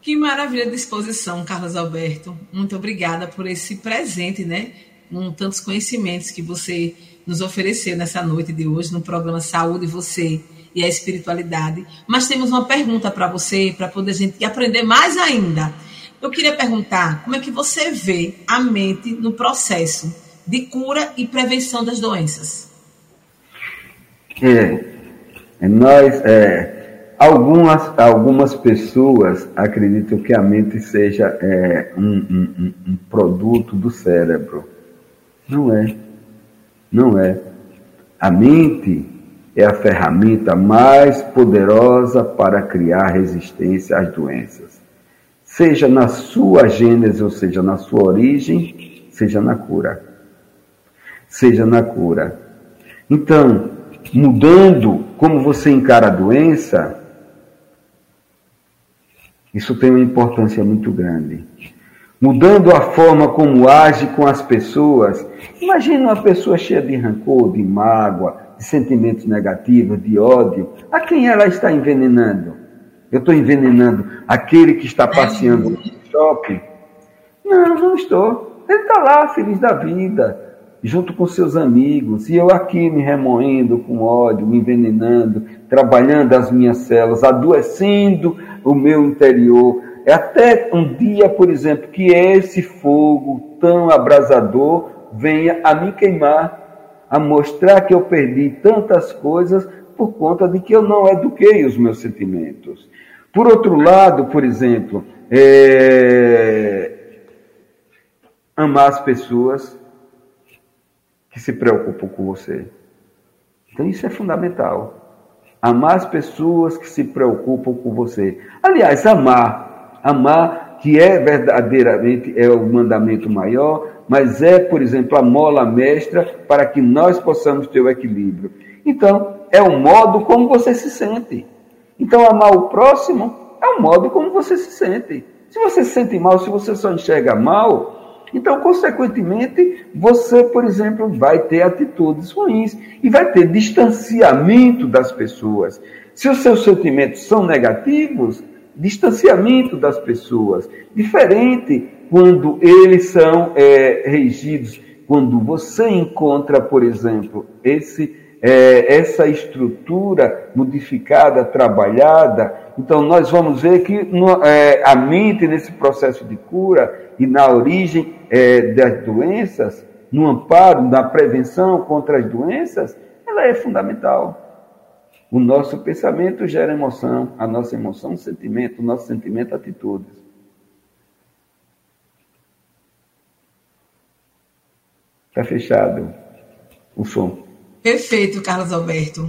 Que maravilha de exposição, Carlos Alberto. Muito obrigada por esse presente, né? com tantos conhecimentos que você nos ofereceu nessa noite de hoje no programa Saúde Você e a Espiritualidade. Mas temos uma pergunta para você, para poder a gente aprender mais ainda. Eu queria perguntar como é que você vê a mente no processo de cura e prevenção das doenças. É, nós, é, algumas, algumas pessoas acreditam que a mente seja é, um, um, um produto do cérebro. Não é. Não é. A mente é a ferramenta mais poderosa para criar resistência às doenças. Seja na sua gênese, ou seja, na sua origem, seja na cura. Seja na cura. Então, mudando como você encara a doença, isso tem uma importância muito grande. Mudando a forma como age com as pessoas. Imagine uma pessoa cheia de rancor, de mágoa, de sentimentos negativos, de ódio. A quem ela está envenenando? Eu estou envenenando aquele que está passeando no shopping? Não, não estou. Ele está lá, feliz da vida, junto com seus amigos, e eu aqui me remoendo com ódio, me envenenando, trabalhando as minhas células, adoecendo o meu interior. É até um dia, por exemplo, que esse fogo tão abrasador venha a me queimar, a mostrar que eu perdi tantas coisas por conta de que eu não eduquei os meus sentimentos. Por outro lado, por exemplo, é... amar as pessoas que se preocupam com você. Então isso é fundamental. Amar as pessoas que se preocupam com você. Aliás, amar, amar que é verdadeiramente é o mandamento maior, mas é, por exemplo, a mola mestra para que nós possamos ter o equilíbrio. Então, é o modo como você se sente. Então, amar o próximo é o modo como você se sente. Se você se sente mal, se você só enxerga mal, então, consequentemente, você, por exemplo, vai ter atitudes ruins e vai ter distanciamento das pessoas. Se os seus sentimentos são negativos, distanciamento das pessoas. Diferente quando eles são é, regidos, quando você encontra, por exemplo, esse é, essa estrutura modificada, trabalhada. Então, nós vamos ver que no, é, a mente, nesse processo de cura e na origem é, das doenças, no amparo, na prevenção contra as doenças, ela é fundamental. O nosso pensamento gera emoção, a nossa emoção, sentimento, o nosso sentimento, atitudes. Está fechado o som. Perfeito, Carlos Alberto.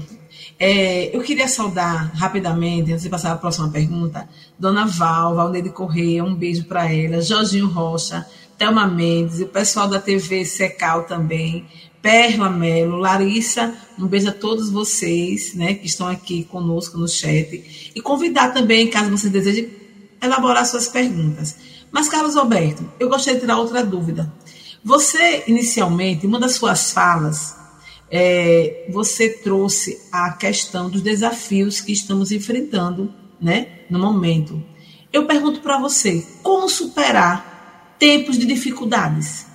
É, eu queria saudar rapidamente, antes de passar para a próxima pergunta, Dona Val, Valneide Correia, um beijo para ela, Jorginho Rocha, Thelma Mendes, o pessoal da TV Secal também, Perla Melo, Larissa, um beijo a todos vocês né, que estão aqui conosco no chat. E convidar também, caso você deseje elaborar suas perguntas. Mas, Carlos Alberto, eu gostaria de tirar outra dúvida. Você, inicialmente, uma das suas falas, é, você trouxe a questão dos desafios que estamos enfrentando né, no momento. Eu pergunto para você, como superar tempos de dificuldades?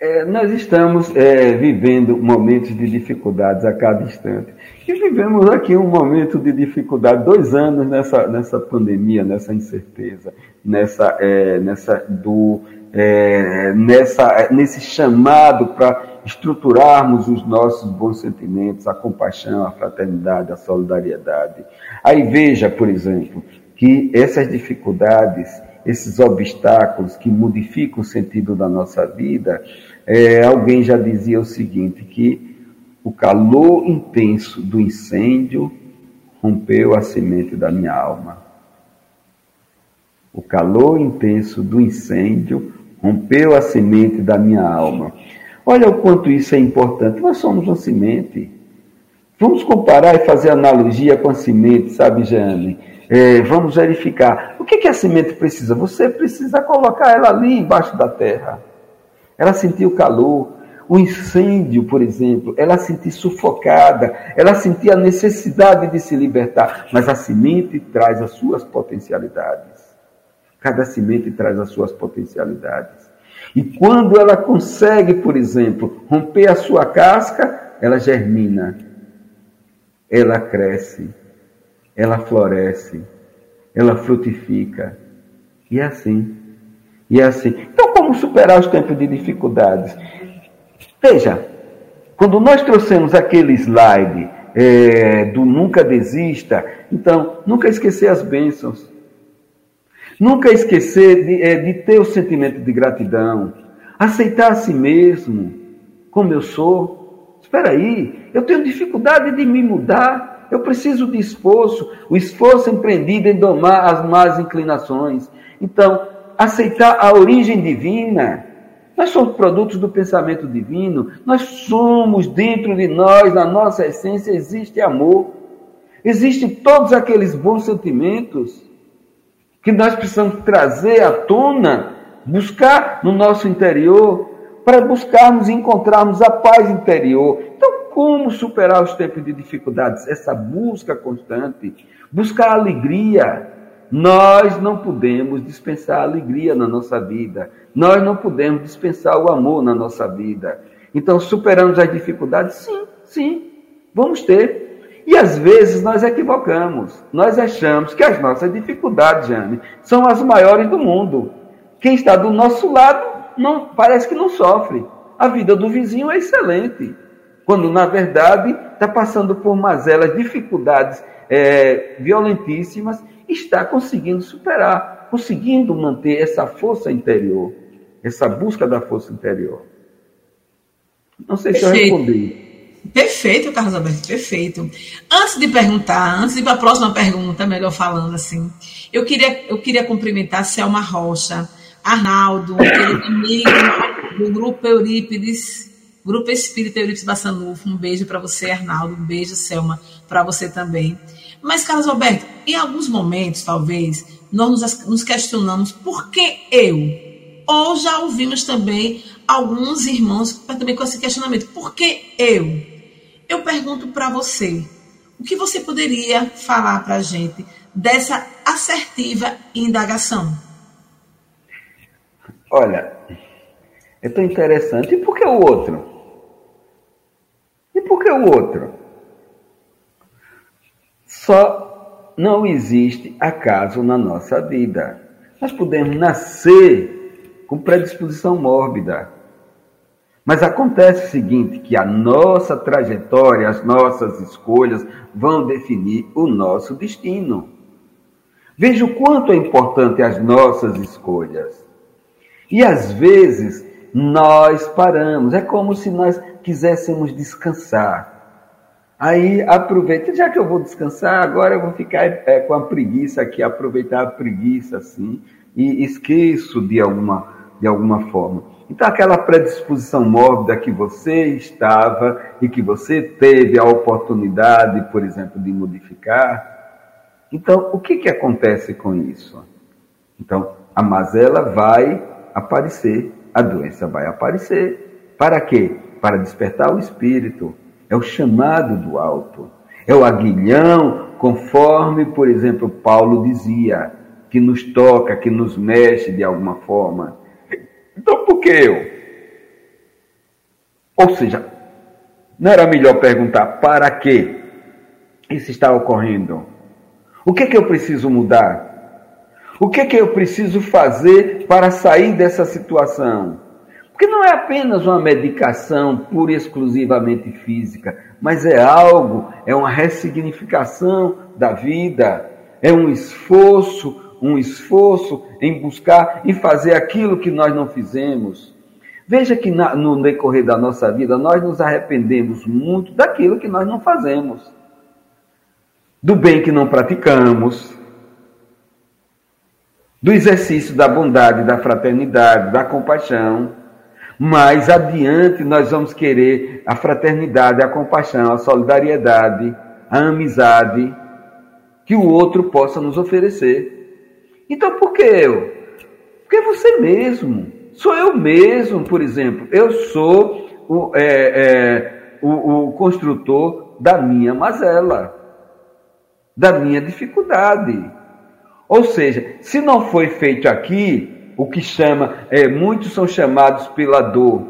É, nós estamos é, vivendo momentos de dificuldades a cada instante. E vivemos aqui um momento de dificuldade, dois anos nessa, nessa pandemia, nessa incerteza, nessa, é, nessa, do, é, nessa, nesse chamado para estruturarmos os nossos bons sentimentos, a compaixão, a fraternidade, a solidariedade. Aí veja, por exemplo, que essas dificuldades, esses obstáculos que modificam o sentido da nossa vida, é, alguém já dizia o seguinte, que o calor intenso do incêndio rompeu a semente da minha alma. O calor intenso do incêndio rompeu a semente da minha alma. Olha o quanto isso é importante. Nós somos uma semente. Vamos comparar e fazer analogia com a semente, sabe, Jane? É, vamos verificar. O que, que a semente precisa? Você precisa colocar ela ali embaixo da terra. Ela sentiu calor. O incêndio, por exemplo, ela sentiu sufocada, ela sentia a necessidade de se libertar, mas a semente traz as suas potencialidades. Cada semente traz as suas potencialidades. E quando ela consegue, por exemplo, romper a sua casca, ela germina, ela cresce, ela floresce, ela frutifica. E é assim. E é assim. Então, como superar os tempos de dificuldades? Veja, quando nós trouxemos aquele slide é, do nunca desista. Então, nunca esquecer as bênçãos. Nunca esquecer de, é, de ter o sentimento de gratidão. Aceitar a si mesmo, como eu sou. Espera aí, eu tenho dificuldade de me mudar. Eu preciso de esforço, o esforço empreendido em domar as más inclinações. Então, aceitar a origem divina. Nós somos produtos do pensamento divino. Nós somos dentro de nós, na nossa essência, existe amor. Existem todos aqueles bons sentimentos que nós precisamos trazer à tona, buscar no nosso interior, para buscarmos e encontrarmos a paz interior. Como superar os tempos de dificuldades? Essa busca constante, buscar alegria. Nós não podemos dispensar a alegria na nossa vida. Nós não podemos dispensar o amor na nossa vida. Então, superamos as dificuldades? Sim, sim, vamos ter. E às vezes nós equivocamos. Nós achamos que as nossas dificuldades, Jane, são as maiores do mundo. Quem está do nosso lado não parece que não sofre. A vida do vizinho é excelente. Quando, na verdade, está passando por mazelas, dificuldades é, violentíssimas, está conseguindo superar, conseguindo manter essa força interior, essa busca da força interior. Não sei se eu respondi. Perfeito, Carlos Alberto, perfeito. Antes de perguntar, antes de ir para a próxima pergunta, melhor falando assim, eu queria, eu queria cumprimentar Selma Rocha, Arnaldo, aquele amigo do Grupo Eurípides, Grupo Espírita Eurípides Bassanufo. Um beijo para você, Arnaldo. Um beijo, Selma, para você também. Mas, Carlos Alberto, em alguns momentos, talvez, nós nos questionamos por que eu? Ou já ouvimos também alguns irmãos também com esse questionamento: por que eu? Eu pergunto para você, o que você poderia falar para a gente dessa assertiva indagação? Olha, é tão interessante. E por que o outro? E por que o outro? Só não existe acaso na nossa vida. Nós podemos nascer com predisposição mórbida. Mas acontece o seguinte, que a nossa trajetória, as nossas escolhas vão definir o nosso destino. Veja o quanto é importante as nossas escolhas. E às vezes nós paramos, é como se nós quiséssemos descansar. Aí aproveita, já que eu vou descansar, agora eu vou ficar é, com a preguiça aqui, aproveitar a preguiça assim, e esqueço de alguma, de alguma forma. Então, aquela predisposição mórbida que você estava e que você teve a oportunidade, por exemplo, de modificar. Então, o que, que acontece com isso? Então, a mazela vai aparecer, a doença vai aparecer. Para quê? Para despertar o espírito. É o chamado do alto. É o aguilhão, conforme, por exemplo, Paulo dizia, que nos toca, que nos mexe de alguma forma. Então, por que eu? Ou seja, não era melhor perguntar para que isso está ocorrendo? O que, é que eu preciso mudar? O que, é que eu preciso fazer para sair dessa situação? Porque não é apenas uma medicação pura e exclusivamente física, mas é algo, é uma ressignificação da vida, é um esforço, um esforço em buscar e fazer aquilo que nós não fizemos. Veja que na, no decorrer da nossa vida nós nos arrependemos muito daquilo que nós não fazemos, do bem que não praticamos, do exercício da bondade, da fraternidade, da compaixão. Mais adiante nós vamos querer a fraternidade, a compaixão, a solidariedade, a amizade que o outro possa nos oferecer. Então por que eu? Porque você mesmo. Sou eu mesmo, por exemplo. Eu sou o, é, é, o, o construtor da minha mazela, da minha dificuldade. Ou seja, se não foi feito aqui, o que chama, é, muitos são chamados pela dor,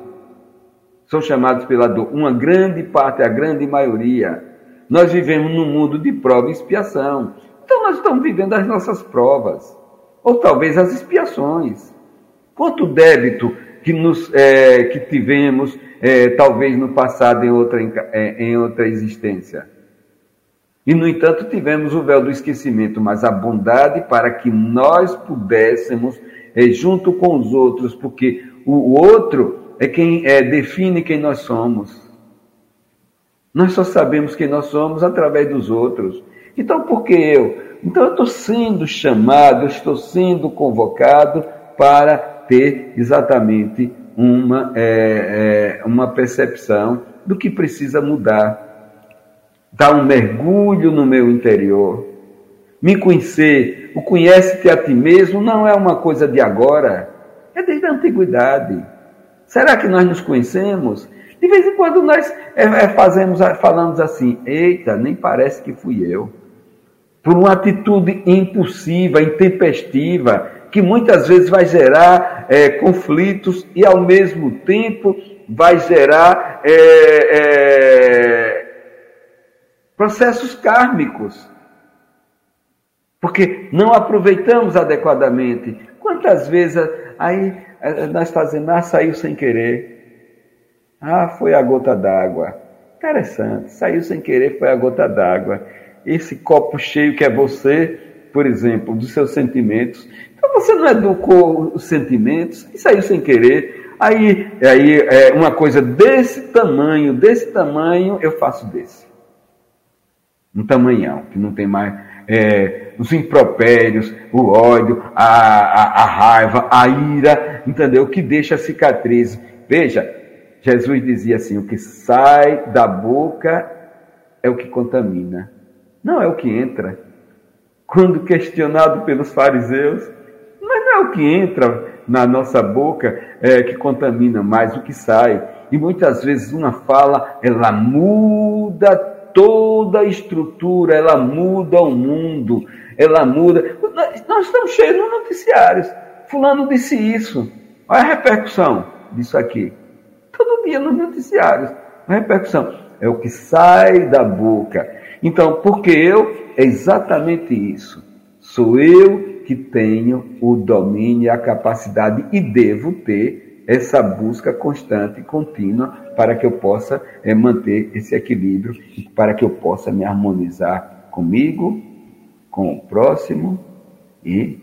são chamados pela dor, uma grande parte, a grande maioria. Nós vivemos num mundo de prova e expiação. Então nós estamos vivendo as nossas provas, ou talvez as expiações. Quanto débito que, nos, é, que tivemos, é, talvez no passado, em outra, é, em outra existência? E, no entanto, tivemos o véu do esquecimento, mas a bondade para que nós pudéssemos, é, junto com os outros, porque o outro é quem é, define quem nós somos. Nós só sabemos quem nós somos através dos outros. Então, por que eu? Então, eu estou sendo chamado, eu estou sendo convocado para ter exatamente uma, é, é, uma percepção do que precisa mudar. Dar um mergulho no meu interior. Me conhecer, o conhece-te a ti mesmo, não é uma coisa de agora, é desde a antiguidade. Será que nós nos conhecemos? De vez em quando nós é, é, fazemos, falamos assim, eita, nem parece que fui eu. Por uma atitude impulsiva, intempestiva, que muitas vezes vai gerar é, conflitos e, ao mesmo tempo, vai gerar é, é, processos kármicos. Porque não aproveitamos adequadamente. Quantas vezes aí nós fazemos, ah, saiu sem querer. Ah, foi a gota d'água. Interessante, saiu sem querer, foi a gota d'água. Esse copo cheio que é você, por exemplo, dos seus sentimentos. Então você não educou os sentimentos e saiu sem querer. Aí, aí é uma coisa desse tamanho, desse tamanho, eu faço desse. Um tamanhão, que não tem mais é, os impropérios, o ódio, a, a, a raiva, a ira, entendeu? Que deixa cicatriz. Veja, Jesus dizia assim: o que sai da boca é o que contamina, não é o que entra. Quando questionado pelos fariseus, mas não é o que entra na nossa boca é, que contamina, mas o que sai. E muitas vezes uma fala, ela muda toda a estrutura, ela muda o mundo, ela muda. Nós estamos cheios de noticiários. Fulano disse isso. Olha a repercussão disso aqui. Todo dia nos noticiários. A repercussão é o que sai da boca. Então, porque eu, é exatamente isso. Sou eu que tenho o domínio e a capacidade e devo ter essa busca constante e contínua para que eu possa é, manter esse equilíbrio para que eu possa me harmonizar comigo, com o próximo e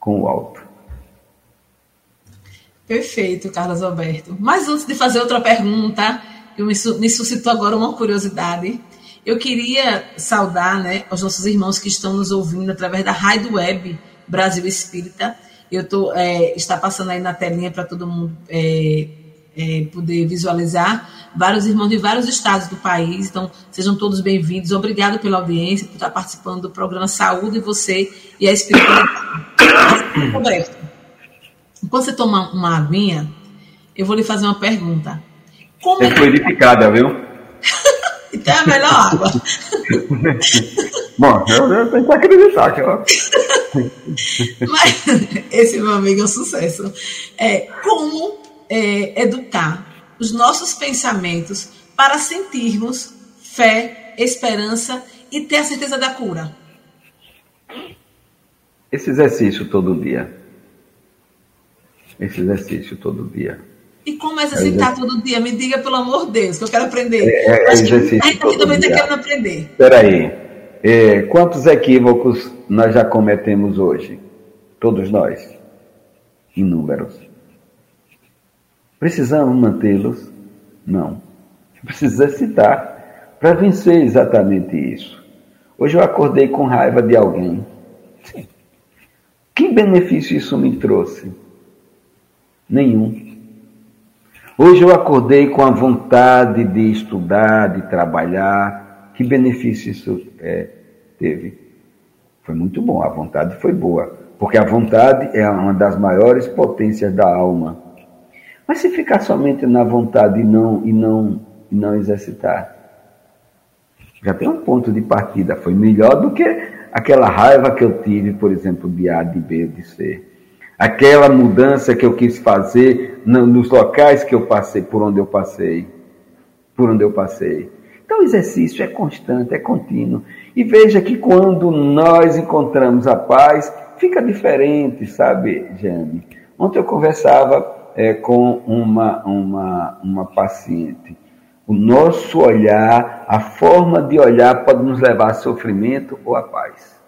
com o alto. Perfeito, Carlos Alberto. Mas antes de fazer outra pergunta, eu me, me suscitou agora uma curiosidade. Eu queria saudar né, os nossos irmãos que estão nos ouvindo através da Rádio Web Brasil Espírita. Eu tô, é, está passando aí na telinha para todo mundo é, é, poder visualizar. Vários irmãos de vários estados do país. Então, sejam todos bem-vindos. Obrigado pela audiência, por estar participando do programa Saúde e você e a Espiritualidade. Roberto, Enquanto você toma uma aguinha, eu vou lhe fazer uma pergunta. Como é fluidificada, viu? Então é a melhor água. (laughs) Bom, eu, eu tenho que acreditar que eu... (laughs) Mas esse, meu amigo, é um sucesso. É, como é, educar os nossos pensamentos para sentirmos fé, esperança e ter a certeza da cura? Esse exercício todo dia esse exercício todo dia. E como exercitar é todo dia? Me diga, pelo amor de Deus, que eu quero aprender. É, é Acho exercício que a gente aqui também está querendo aprender. Espera aí. É, quantos equívocos nós já cometemos hoje? Todos nós. Inúmeros. Precisamos mantê-los? Não. (laughs) Precisa exercitar para vencer exatamente isso. Hoje eu acordei com raiva de alguém. Sim. Que benefício isso me trouxe? Nenhum. Hoje eu acordei com a vontade de estudar, de trabalhar. Que benefício isso é, teve? Foi muito bom, a vontade foi boa, porque a vontade é uma das maiores potências da alma. Mas se ficar somente na vontade e não e não e não exercitar, já tem um ponto de partida. Foi melhor do que aquela raiva que eu tive, por exemplo, de A, de B, de C aquela mudança que eu quis fazer nos locais que eu passei, por onde eu passei, por onde eu passei. Então o exercício é constante, é contínuo. E veja que quando nós encontramos a paz, fica diferente, sabe, Jane? Ontem eu conversava é, com uma, uma, uma paciente. O nosso olhar, a forma de olhar pode nos levar a sofrimento ou a paz.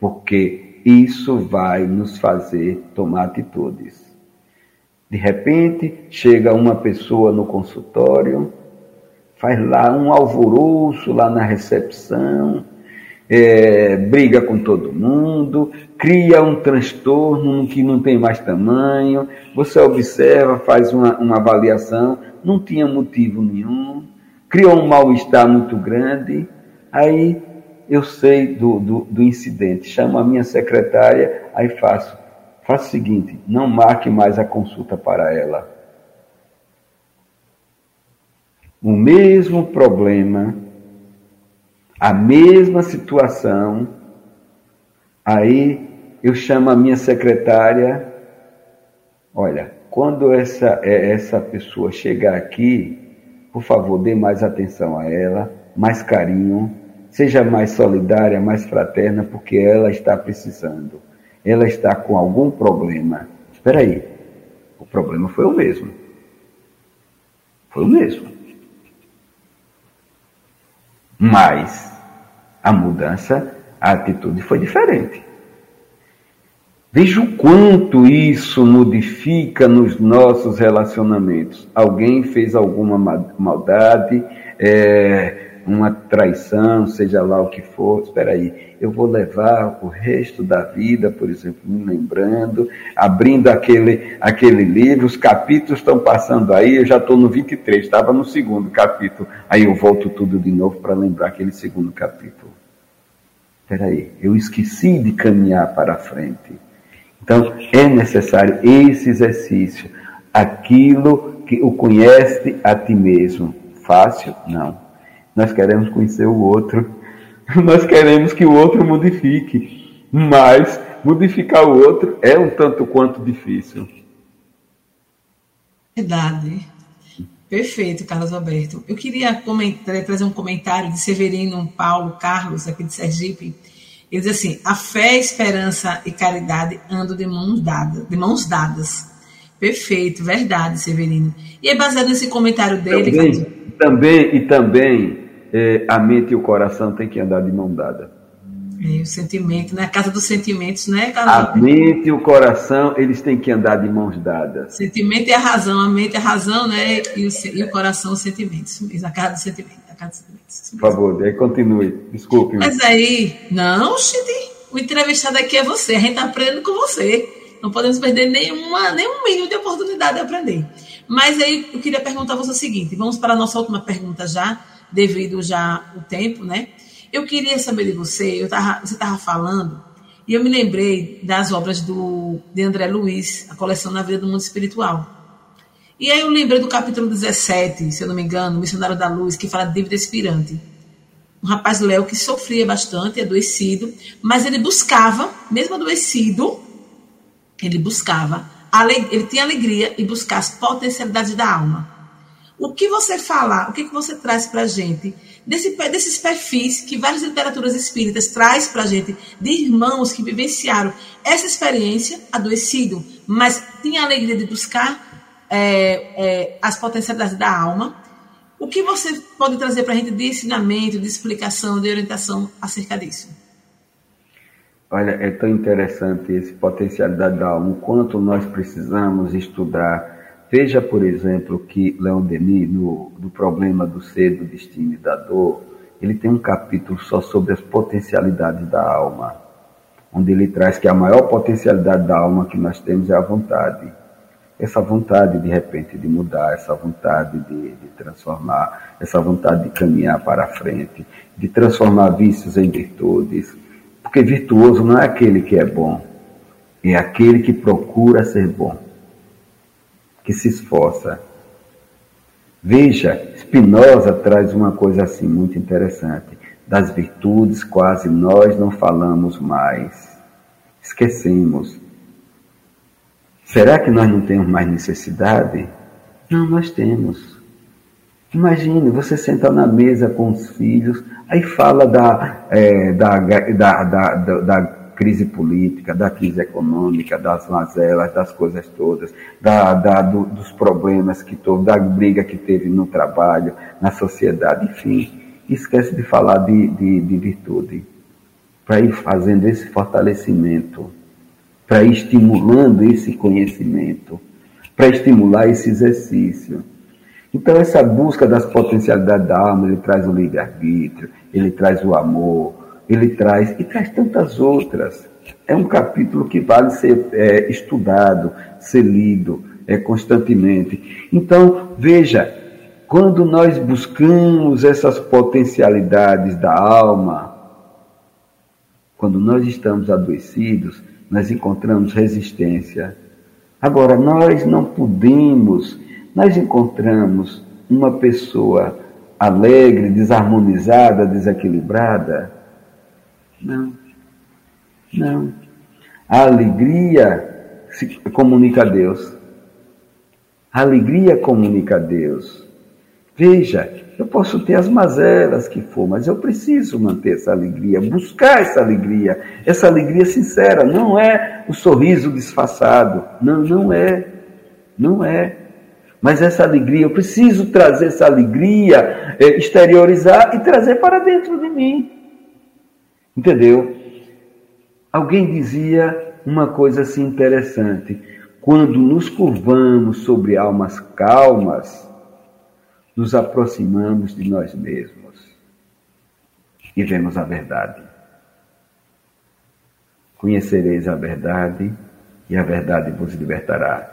Porque isso vai nos fazer tomar atitudes. De repente, chega uma pessoa no consultório, faz lá um alvoroço lá na recepção, é, briga com todo mundo, cria um transtorno que não tem mais tamanho, você observa, faz uma, uma avaliação, não tinha motivo nenhum, criou um mal-estar muito grande, aí eu sei do, do, do, incidente, chamo a minha secretária, aí faço, faço o seguinte, não marque mais a consulta para ela. O mesmo problema a mesma situação, aí eu chamo a minha secretária, olha, quando essa, é, essa pessoa chegar aqui, por favor, dê mais atenção a ela, mais carinho, seja mais solidária, mais fraterna, porque ela está precisando. Ela está com algum problema. Espera aí, o problema foi o mesmo. Foi o mesmo. Mas a mudança, a atitude foi diferente. Veja o quanto isso modifica nos nossos relacionamentos. Alguém fez alguma maldade, é, uma traição, seja lá o que for. Espera aí, eu vou levar o resto da vida, por exemplo, me lembrando, abrindo aquele, aquele livro, os capítulos estão passando aí, eu já estou no 23, estava no segundo capítulo. Aí eu volto tudo de novo para lembrar aquele segundo capítulo. Espera aí, eu esqueci de caminhar para frente. Então, é necessário esse exercício. Aquilo que o conhece a ti mesmo. Fácil? Não. Nós queremos conhecer o outro. (laughs) Nós queremos que o outro modifique. Mas modificar o outro é um tanto quanto difícil. Verdade. Perfeito, Carlos Alberto. Eu queria trazer um comentário de Severino Paulo Carlos, aqui de Sergipe. Ele diz assim: a fé, esperança e caridade andam de mãos dadas. De mãos dadas. Perfeito, verdade, Severino. E é baseado nesse comentário dele. Também, Carlos... também e também é, a mente e o coração têm que andar de mão dada. É, o sentimento, né? A casa dos sentimentos, né? A mente e o coração, eles têm que andar de mãos dadas. Sentimento é a razão, a mente é a razão, né? E o, e o coração, os sentimentos. A casa dos sentimentos. A casa dos sentimentos. Por favor, aí continue. Desculpe. Mas aí, não, Chidi, o entrevistado aqui é você, a gente está aprendendo com você. Não podemos perder nenhuma, nenhum mínimo de oportunidade de aprender. Mas aí eu queria perguntar a você o seguinte: vamos para a nossa última pergunta já, devido já o tempo, né? Eu queria saber de você, eu tava, você estava falando, e eu me lembrei das obras do, de André Luiz, a coleção Na Vida do Mundo Espiritual. E aí eu lembrei do capítulo 17, se eu não me engano, Missionário da Luz, que fala de dívida expirante. Um rapaz Léo que sofria bastante, adoecido, mas ele buscava, mesmo adoecido, ele buscava, ele tinha alegria em buscar as potencialidades da alma. O que você falar, o que, que você traz para a gente desse, desses perfis que várias literaturas espíritas traz para a gente, de irmãos que vivenciaram essa experiência adoecido, mas tinha a alegria de buscar é, é, as potencialidades da alma. O que você pode trazer para a gente de ensinamento, de explicação, de orientação acerca disso? Olha, é tão interessante esse potencialidade da alma, o quanto nós precisamos estudar Veja, por exemplo, que Leon Denis, no, problema do ser, do destino e da dor, ele tem um capítulo só sobre as potencialidades da alma, onde ele traz que a maior potencialidade da alma que nós temos é a vontade. Essa vontade, de repente, de mudar, essa vontade de, de transformar, essa vontade de caminhar para a frente, de transformar vícios em virtudes. Porque virtuoso não é aquele que é bom, é aquele que procura ser bom que se esforça. Veja, Spinoza traz uma coisa assim muito interessante. Das virtudes quase nós não falamos mais. Esquecemos. Será que nós não temos mais necessidade? Não, nós temos. Imagine, você senta na mesa com os filhos, aí fala da, é, da, da, da, da crise política, da crise econômica, das mazelas, das coisas todas, da, da, do, dos problemas que teve, da briga que teve no trabalho, na sociedade, enfim. Esquece de falar de, de, de virtude, para ir fazendo esse fortalecimento, para ir estimulando esse conhecimento, para estimular esse exercício. Então, essa busca das potencialidades da alma, ele traz o livre-arbítrio, ele traz o amor, ele traz, e traz tantas outras. É um capítulo que vale ser é, estudado, ser lido é, constantemente. Então, veja, quando nós buscamos essas potencialidades da alma, quando nós estamos adoecidos, nós encontramos resistência. Agora, nós não podemos, nós encontramos uma pessoa alegre, desarmonizada, desequilibrada, não. Não. A alegria se comunica a Deus. A alegria comunica a Deus. Veja, eu posso ter as mazelas que for, mas eu preciso manter essa alegria, buscar essa alegria, essa alegria sincera. Não é o sorriso disfarçado. Não, não é. Não é. Mas essa alegria, eu preciso trazer essa alegria, é, exteriorizar e trazer para dentro de mim. Entendeu? Alguém dizia uma coisa assim interessante. Quando nos curvamos sobre almas calmas, nos aproximamos de nós mesmos e vemos a verdade. Conhecereis a verdade e a verdade vos libertará.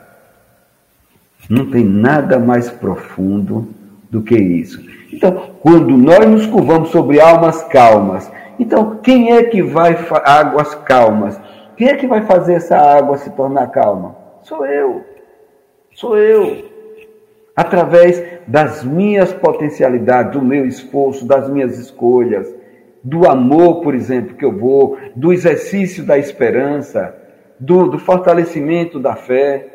Não tem nada mais profundo do que isso. Então, quando nós nos curvamos sobre almas calmas então, quem é que vai águas calmas? Quem é que vai fazer essa água se tornar calma? Sou eu. Sou eu. Através das minhas potencialidades, do meu esforço, das minhas escolhas, do amor, por exemplo, que eu vou, do exercício da esperança, do, do fortalecimento da fé.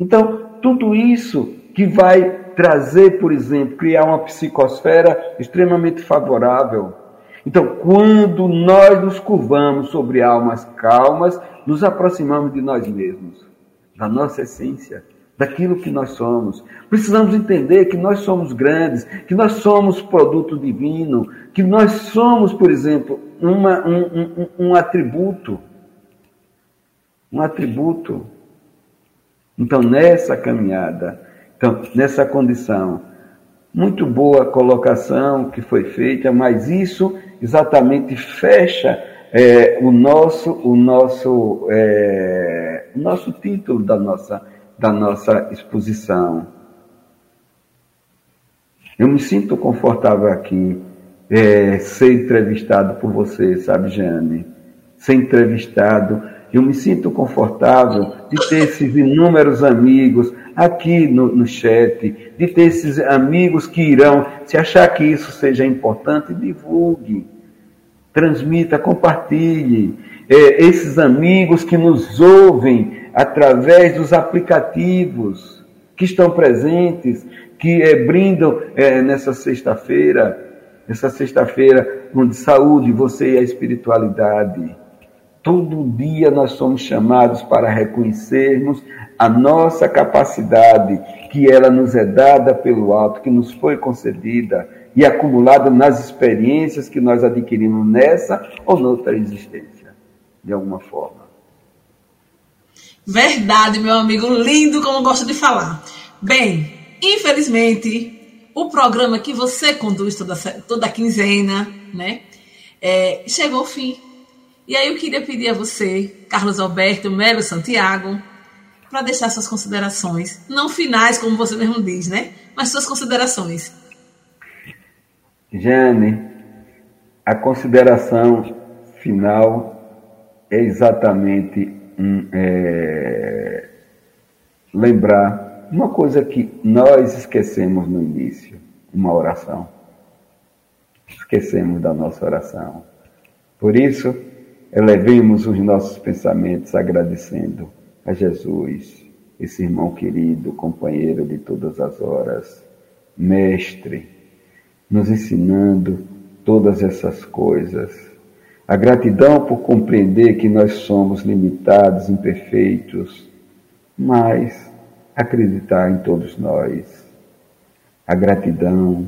Então, tudo isso que vai trazer, por exemplo, criar uma psicosfera extremamente favorável então, quando nós nos curvamos sobre almas calmas, nos aproximamos de nós mesmos, da nossa essência, daquilo que nós somos. Precisamos entender que nós somos grandes, que nós somos produto divino, que nós somos, por exemplo, uma, um, um, um atributo. Um atributo. Então, nessa caminhada, então, nessa condição, muito boa colocação que foi feita, mas isso exatamente fecha é, o nosso, o nosso, é, o nosso título da nossa, da nossa exposição. Eu me sinto confortável aqui, é, ser entrevistado por você, sabe, Jane? Ser entrevistado. Eu me sinto confortável de ter esses inúmeros amigos aqui no, no chat, de ter esses amigos que irão, se achar que isso seja importante, divulgue transmita, compartilhe. É, esses amigos que nos ouvem através dos aplicativos que estão presentes, que é, brindam é, nessa sexta-feira, essa sexta-feira onde saúde, você e a espiritualidade. Todo dia nós somos chamados para reconhecermos a nossa capacidade, que ela nos é dada pelo alto, que nos foi concedida e acumulada nas experiências que nós adquirimos nessa ou noutra existência, de alguma forma. Verdade, meu amigo, lindo como gosto de falar. Bem, infelizmente, o programa que você conduz toda, toda quinzena, né, é, chegou ao fim. E aí eu queria pedir a você, Carlos Alberto Melo Santiago, para deixar suas considerações, não finais, como você mesmo diz, né, mas suas considerações Jane, a consideração final é exatamente um, é, lembrar uma coisa que nós esquecemos no início, uma oração. Esquecemos da nossa oração. Por isso, elevemos os nossos pensamentos agradecendo a Jesus, esse irmão querido, companheiro de todas as horas, mestre nos ensinando todas essas coisas. A gratidão por compreender que nós somos limitados, imperfeitos, mas acreditar em todos nós. A gratidão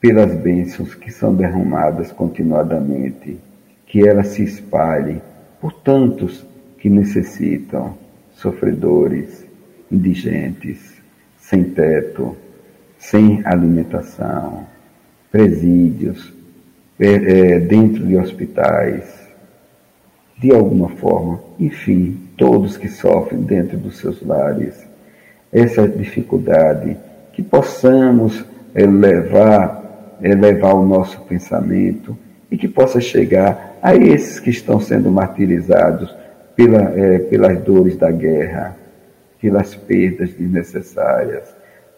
pelas bênçãos que são derramadas continuadamente, que ela se espalhe por tantos que necessitam, sofredores, indigentes, sem teto, sem alimentação, presídios, é, dentro de hospitais, de alguma forma, enfim, todos que sofrem dentro dos seus lares, essa dificuldade, que possamos elevar, elevar o nosso pensamento e que possa chegar a esses que estão sendo martirizados pela, é, pelas dores da guerra, pelas perdas desnecessárias,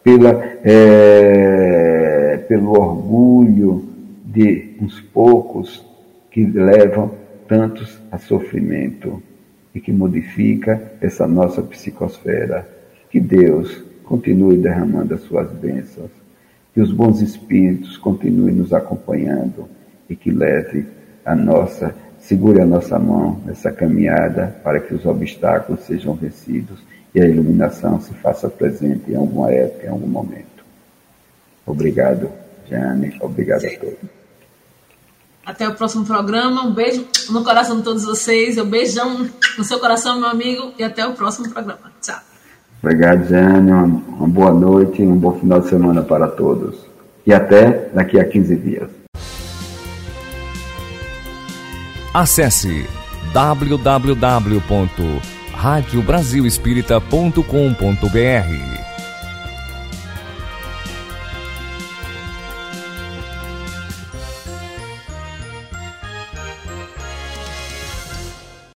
pela, é, pelo orgulho de uns poucos que levam tantos a sofrimento e que modifica essa nossa psicosfera. Que Deus continue derramando as suas bênçãos, que os bons espíritos continuem nos acompanhando e que leve a nossa, segure a nossa mão nessa caminhada para que os obstáculos sejam vencidos e a iluminação se faça presente em alguma época, em algum momento. Obrigado, Jane. Obrigado Sim. a todos. Até o próximo programa. Um beijo no coração de todos vocês. Um beijão no seu coração, meu amigo. E até o próximo programa. Tchau. Obrigado, Jane. Uma boa noite um bom final de semana para todos. E até daqui a 15 dias. Acesse www.radiobrasilespírita.com.br